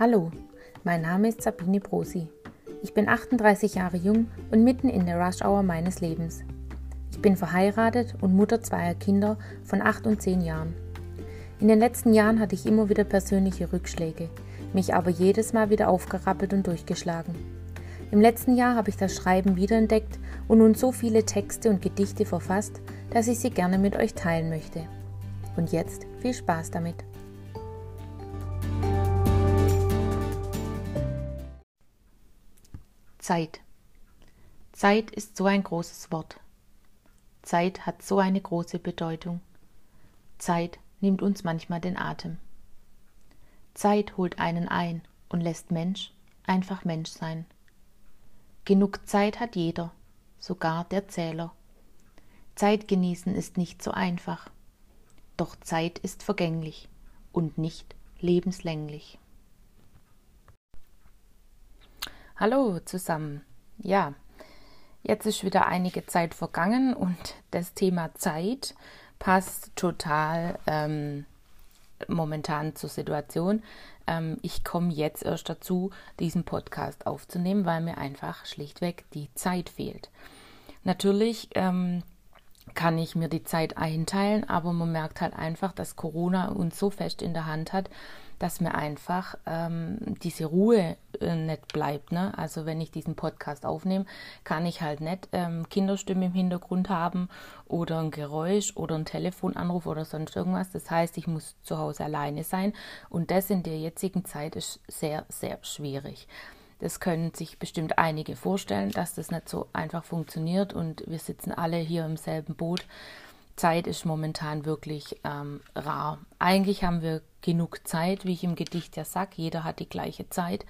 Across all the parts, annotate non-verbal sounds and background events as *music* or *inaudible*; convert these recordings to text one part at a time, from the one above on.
Hallo, mein Name ist Sabine Brosi. Ich bin 38 Jahre jung und mitten in der Rush Hour meines Lebens. Ich bin verheiratet und Mutter zweier Kinder von 8 und 10 Jahren. In den letzten Jahren hatte ich immer wieder persönliche Rückschläge, mich aber jedes Mal wieder aufgerappelt und durchgeschlagen. Im letzten Jahr habe ich das Schreiben wiederentdeckt und nun so viele Texte und Gedichte verfasst, dass ich sie gerne mit euch teilen möchte. Und jetzt viel Spaß damit. Zeit. Zeit ist so ein großes Wort. Zeit hat so eine große Bedeutung. Zeit nimmt uns manchmal den Atem. Zeit holt einen ein und lässt Mensch einfach Mensch sein. Genug Zeit hat jeder, sogar der Zähler. Zeit genießen ist nicht so einfach. Doch Zeit ist vergänglich und nicht lebenslänglich. Hallo zusammen. Ja, jetzt ist wieder einige Zeit vergangen und das Thema Zeit passt total ähm, momentan zur Situation. Ähm, ich komme jetzt erst dazu, diesen Podcast aufzunehmen, weil mir einfach schlichtweg die Zeit fehlt. Natürlich ähm, kann ich mir die Zeit einteilen, aber man merkt halt einfach, dass Corona uns so fest in der Hand hat, dass mir einfach ähm, diese Ruhe äh, nicht bleibt. Ne? Also wenn ich diesen Podcast aufnehme, kann ich halt nicht ähm, Kinderstimme im Hintergrund haben oder ein Geräusch oder ein Telefonanruf oder sonst irgendwas. Das heißt, ich muss zu Hause alleine sein und das in der jetzigen Zeit ist sehr, sehr schwierig. Das können sich bestimmt einige vorstellen, dass das nicht so einfach funktioniert und wir sitzen alle hier im selben Boot. Zeit ist momentan wirklich ähm, rar. Eigentlich haben wir genug Zeit, wie ich im Gedicht ja sage, jeder hat die gleiche Zeit.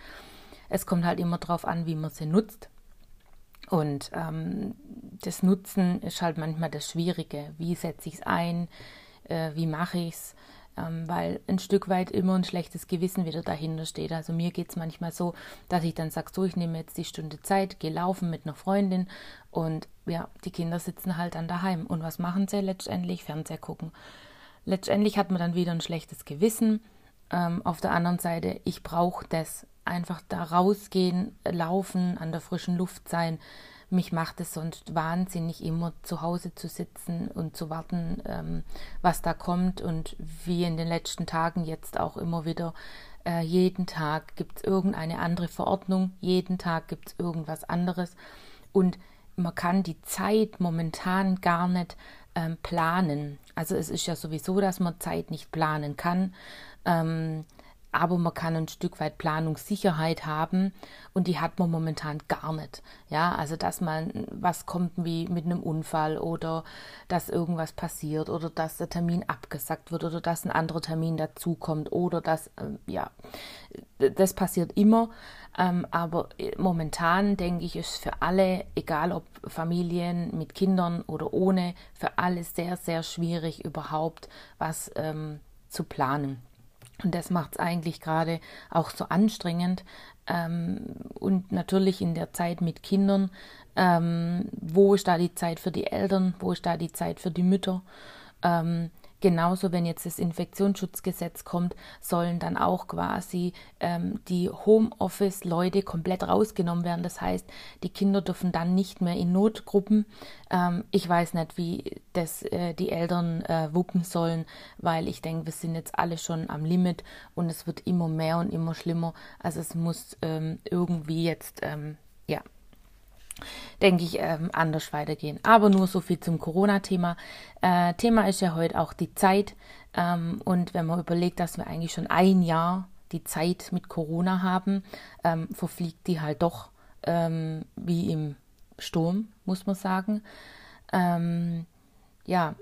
Es kommt halt immer darauf an, wie man sie nutzt. Und ähm, das Nutzen ist halt manchmal das Schwierige. Wie setze ich es ein? Äh, wie mache ich es? Ähm, weil ein Stück weit immer ein schlechtes Gewissen wieder dahinter steht. Also mir geht es manchmal so, dass ich dann sage, so, ich nehme jetzt die Stunde Zeit, gehe laufen mit einer Freundin und ja, die Kinder sitzen halt dann daheim. Und was machen sie letztendlich? Fernseher gucken. Letztendlich hat man dann wieder ein schlechtes Gewissen. Ähm, auf der anderen Seite, ich brauche das. Einfach da rausgehen, laufen, an der frischen Luft sein, mich macht es sonst wahnsinnig, immer zu Hause zu sitzen und zu warten, ähm, was da kommt. Und wie in den letzten Tagen jetzt auch immer wieder, äh, jeden Tag gibt es irgendeine andere Verordnung, jeden Tag gibt es irgendwas anderes. Und man kann die Zeit momentan gar nicht ähm, planen. Also es ist ja sowieso, dass man Zeit nicht planen kann. Ähm, aber man kann ein Stück weit Planungssicherheit haben und die hat man momentan gar nicht. Ja, also dass man was kommt wie mit einem Unfall oder dass irgendwas passiert oder dass der Termin abgesagt wird oder dass ein anderer Termin dazukommt oder dass, ähm, ja, das passiert immer. Ähm, aber momentan denke ich, ist für alle, egal ob Familien mit Kindern oder ohne, für alle sehr, sehr schwierig überhaupt was ähm, zu planen. Und das macht es eigentlich gerade auch so anstrengend. Ähm, und natürlich in der Zeit mit Kindern, ähm, wo ist da die Zeit für die Eltern, wo ist da die Zeit für die Mütter? Ähm, Genauso, wenn jetzt das Infektionsschutzgesetz kommt, sollen dann auch quasi ähm, die Homeoffice-Leute komplett rausgenommen werden. Das heißt, die Kinder dürfen dann nicht mehr in Notgruppen. Ähm, ich weiß nicht, wie das äh, die Eltern äh, wuppen sollen, weil ich denke, wir sind jetzt alle schon am Limit und es wird immer mehr und immer schlimmer. Also es muss ähm, irgendwie jetzt ähm, ja denke ich, ähm, anders weitergehen. Aber nur so viel zum Corona-Thema. Äh, Thema ist ja heute auch die Zeit. Ähm, und wenn man überlegt, dass wir eigentlich schon ein Jahr die Zeit mit Corona haben, ähm, verfliegt die halt doch ähm, wie im Sturm, muss man sagen. Ähm, ja,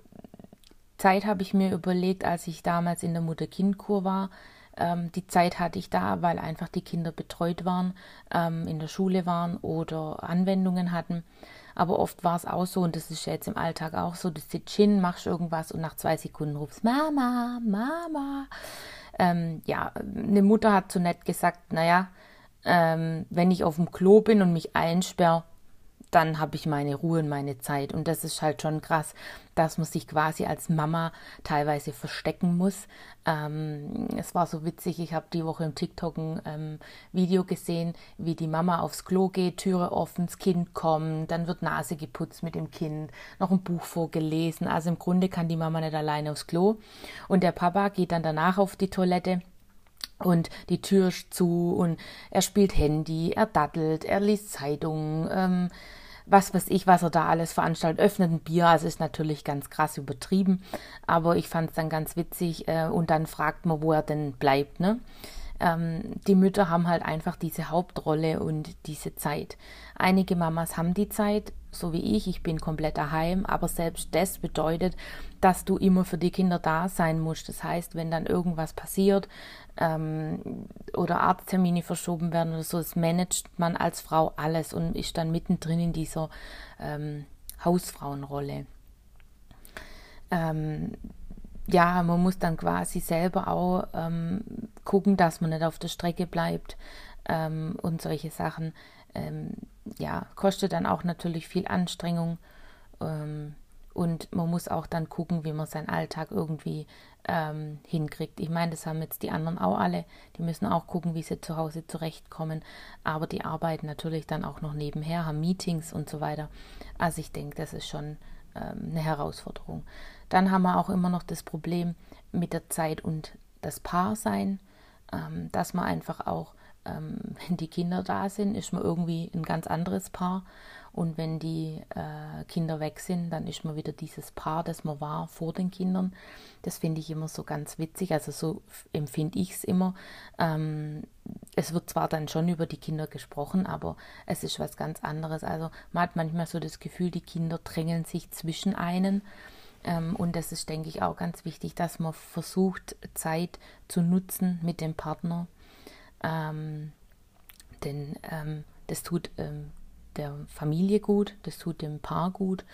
Zeit habe ich mir überlegt, als ich damals in der Mutter-Kind-Kur war. Ähm, die Zeit hatte ich da, weil einfach die Kinder betreut waren, ähm, in der Schule waren oder Anwendungen hatten. Aber oft war es auch so, und das ist ja jetzt im Alltag auch so, du sitzt hin, machst irgendwas und nach zwei Sekunden rufst Mama, Mama. Ähm, ja, eine Mutter hat so nett gesagt, naja, ähm, wenn ich auf dem Klo bin und mich einsperre, dann habe ich meine Ruhe und meine Zeit. Und das ist halt schon krass, dass man sich quasi als Mama teilweise verstecken muss. Ähm, es war so witzig, ich habe die Woche im TikTok ein ähm, Video gesehen, wie die Mama aufs Klo geht, Türe offen, das Kind kommt, dann wird Nase geputzt mit dem Kind, noch ein Buch vorgelesen. Also im Grunde kann die Mama nicht alleine aufs Klo. Und der Papa geht dann danach auf die Toilette und die Tür zu und er spielt Handy, er daddelt, er liest Zeitungen, ähm, was weiß ich, was er da alles veranstaltet, öffnet ein Bier, also ist natürlich ganz krass übertrieben, aber ich fand es dann ganz witzig äh, und dann fragt man, wo er denn bleibt, ne? Ähm, die Mütter haben halt einfach diese Hauptrolle und diese Zeit. Einige Mamas haben die Zeit, so wie ich, ich bin komplett daheim, aber selbst das bedeutet, dass du immer für die Kinder da sein musst. Das heißt, wenn dann irgendwas passiert ähm, oder Arzttermine verschoben werden oder so, das managt man als Frau alles und ist dann mittendrin in dieser ähm, Hausfrauenrolle. Ähm, ja, man muss dann quasi selber auch ähm, gucken, dass man nicht auf der Strecke bleibt ähm, und solche Sachen. Ähm, ja, kostet dann auch natürlich viel Anstrengung. Ähm, und man muss auch dann gucken, wie man seinen Alltag irgendwie ähm, hinkriegt. Ich meine, das haben jetzt die anderen auch alle. Die müssen auch gucken, wie sie zu Hause zurechtkommen. Aber die arbeiten natürlich dann auch noch nebenher, haben Meetings und so weiter. Also ich denke, das ist schon ähm, eine Herausforderung. Dann haben wir auch immer noch das Problem mit der Zeit und das Paarsein, ähm, dass man einfach auch, ähm, *laughs* wenn die Kinder da sind, ist man irgendwie ein ganz anderes Paar. Und wenn die äh, Kinder weg sind, dann ist man wieder dieses Paar, das man war vor den Kindern. Das finde ich immer so ganz witzig. Also so empfinde ich es immer. Ähm, es wird zwar dann schon über die Kinder gesprochen, aber es ist was ganz anderes. Also man hat manchmal so das Gefühl, die Kinder drängeln sich zwischen einen. Ähm, und das ist, denke ich, auch ganz wichtig, dass man versucht, Zeit zu nutzen mit dem Partner. Ähm, denn ähm, das tut ähm, der Familie gut, das tut dem Paar gut.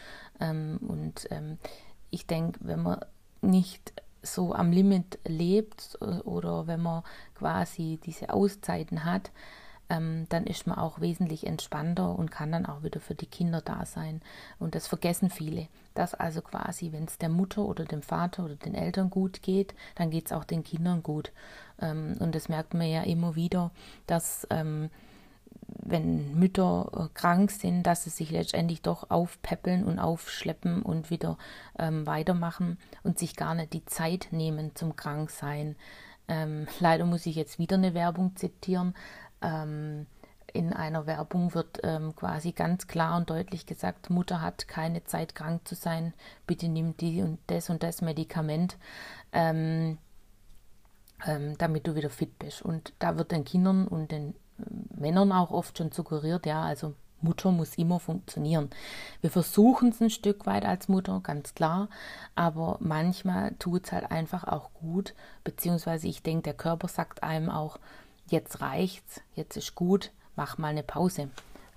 Ähm, und ähm, ich denke, wenn man nicht so am Limit lebt oder wenn man quasi diese Auszeiten hat, ähm, dann ist man auch wesentlich entspannter und kann dann auch wieder für die Kinder da sein. Und das vergessen viele, dass also quasi, wenn es der Mutter oder dem Vater oder den Eltern gut geht, dann geht es auch den Kindern gut. Ähm, und das merkt man ja immer wieder, dass ähm, wenn Mütter äh, krank sind, dass sie sich letztendlich doch aufpäppeln und aufschleppen und wieder ähm, weitermachen und sich gar nicht die Zeit nehmen zum Kranksein. Ähm, *laughs* leider muss ich jetzt wieder eine Werbung zitieren. Ähm, in einer Werbung wird ähm, quasi ganz klar und deutlich gesagt, Mutter hat keine Zeit krank zu sein, bitte nimm die und das und das Medikament, ähm, ähm, damit du wieder fit bist. Und da wird den Kindern und den Männern auch oft schon suggeriert, ja, also Mutter muss immer funktionieren. Wir versuchen es ein Stück weit als Mutter, ganz klar, aber manchmal tut es halt einfach auch gut, beziehungsweise ich denke, der Körper sagt einem auch, jetzt reicht's, jetzt ist gut, mach mal eine Pause.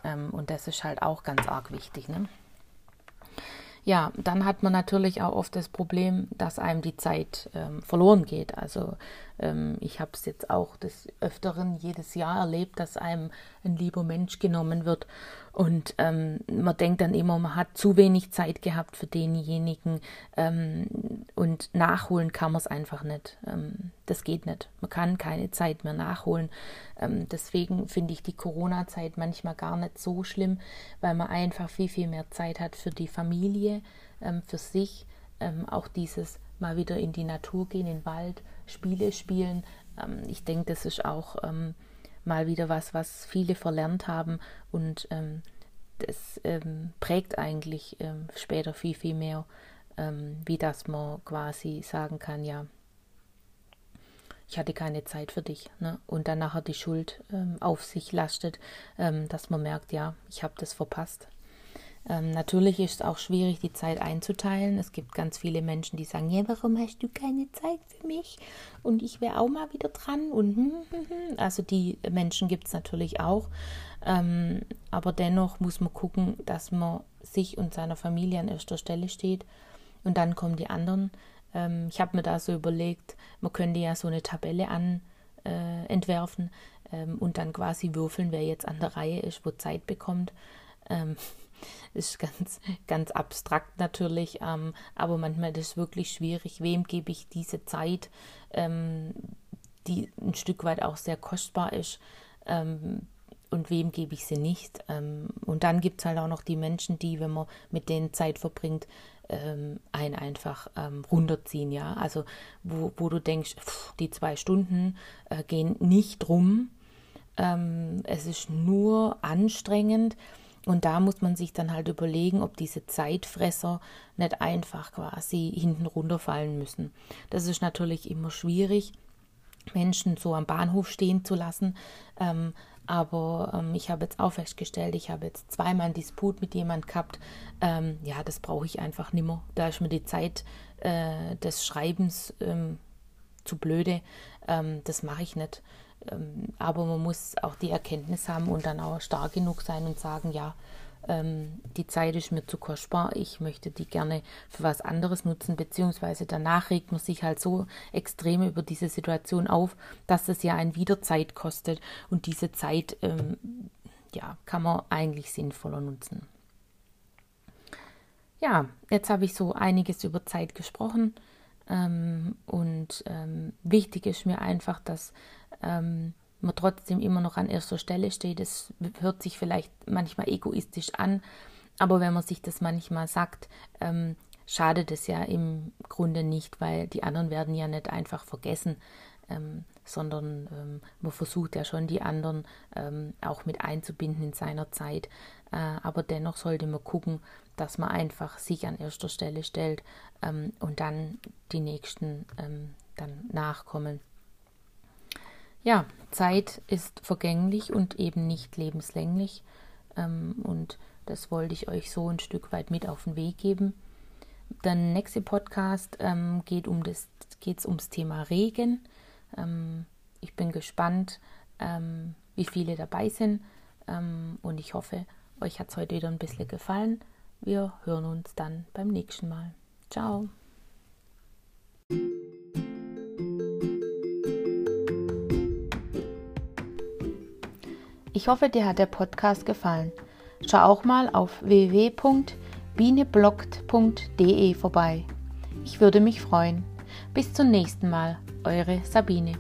Ähm, und das ist halt auch ganz arg wichtig. Ne? Ja, dann hat man natürlich auch oft das Problem, dass einem die Zeit ähm, verloren geht. Also ähm, ich habe es jetzt auch des Öfteren jedes Jahr erlebt, dass einem ein lieber Mensch genommen wird und ähm, man denkt dann immer, man hat zu wenig Zeit gehabt für denjenigen ähm, und nachholen kann man es einfach nicht. Ähm, das geht nicht. Man kann keine Zeit mehr nachholen. Ähm, deswegen finde ich die Corona-Zeit manchmal gar nicht so schlimm, weil man einfach viel, viel mehr Zeit hat für die Familie, ähm, für sich, auch dieses mal wieder in die Natur gehen, in den Wald, Spiele spielen. Ich denke, das ist auch mal wieder was, was viele verlernt haben und das prägt eigentlich später viel, viel mehr, ähm, wie dass man quasi sagen kann, ja, ich hatte keine Zeit für dich. Ne? Und dann nachher die Schuld auf sich lastet, dass man merkt, ja, ich habe das verpasst. Ähm, natürlich ist es auch schwierig, die Zeit einzuteilen. Es gibt ganz viele Menschen, die sagen, ja, warum hast du keine Zeit für mich? Und ich wäre auch mal wieder dran. Und hm, hm, hm. also die Menschen gibt es natürlich auch. Ähm, aber dennoch muss man gucken, dass man sich und seiner Familie an erster Stelle steht. Und dann kommen die anderen. Ähm, ich habe mir da so überlegt, man könnte ja so eine Tabelle an äh, entwerfen ähm, und dann quasi würfeln, wer jetzt an der Reihe ist, wo Zeit bekommt. Ähm, *laughs* ist ganz, ganz abstrakt natürlich, ähm, aber manchmal ist es wirklich schwierig, wem gebe ich diese Zeit, ähm, die ein Stück weit auch sehr kostbar ist. Und wem gebe ich sie nicht. Ähm, und dann gibt es halt auch noch die Menschen, die, wenn man mit denen Zeit verbringt, ähm, einen einfach ähm, runterziehen, ja. Also wo, wo du denkst, pff, die zwei Stunden äh, gehen nicht rum. Ähm, es ist nur anstrengend. Und da muss man sich dann halt überlegen, ob diese Zeitfresser nicht einfach quasi hinten runterfallen müssen. Das ist natürlich immer schwierig, Menschen so am Bahnhof stehen zu lassen. Ähm, aber ähm, ich habe jetzt auch festgestellt, ich habe jetzt zweimal einen Disput mit jemand gehabt. Ähm, ja, das brauche ich einfach nimmer. Da ist mir die Zeit äh, des Schreibens ähm, zu blöde. Ähm, das mache ich nicht. Ähm, aber man muss auch die Erkenntnis haben und dann auch stark genug sein und sagen, ja, ähm, die Zeit ist mir zu kostbar, ich möchte die gerne für was anderes nutzen, beziehungsweise danach regt man sich halt so extrem über diese Situation auf, dass es ja einen wieder Zeit kostet. Und diese Zeit ähm, ja, kann man eigentlich sinnvoller nutzen. Ja, jetzt habe ich so einiges über Zeit gesprochen. Ähm, und ähm, wichtig ist mir einfach, dass ähm, man trotzdem immer noch an erster Stelle steht. Es hört sich vielleicht manchmal egoistisch an, aber wenn man sich das manchmal sagt, ähm, schadet es ja im Grunde nicht, weil die anderen werden ja nicht einfach vergessen, ähm, sondern ähm, man versucht ja schon die anderen ähm, auch mit einzubinden in seiner Zeit. Äh, aber dennoch sollte man gucken, dass man einfach sich an erster Stelle stellt ähm, und dann die nächsten ähm, dann nachkommen. Ja, Zeit ist vergänglich und eben nicht lebenslänglich. Ähm, und das wollte ich euch so ein Stück weit mit auf den Weg geben. Der nächste Podcast ähm, geht um das, geht's ums Thema Regen. Ähm, ich bin gespannt, ähm, wie viele dabei sind. Ähm, und ich hoffe, euch hat es heute wieder ein bisschen gefallen. Wir hören uns dann beim nächsten Mal. Ciao. Ich hoffe, dir hat der Podcast gefallen. Schau auch mal auf www.bieneblockt.de vorbei. Ich würde mich freuen. Bis zum nächsten Mal, eure Sabine.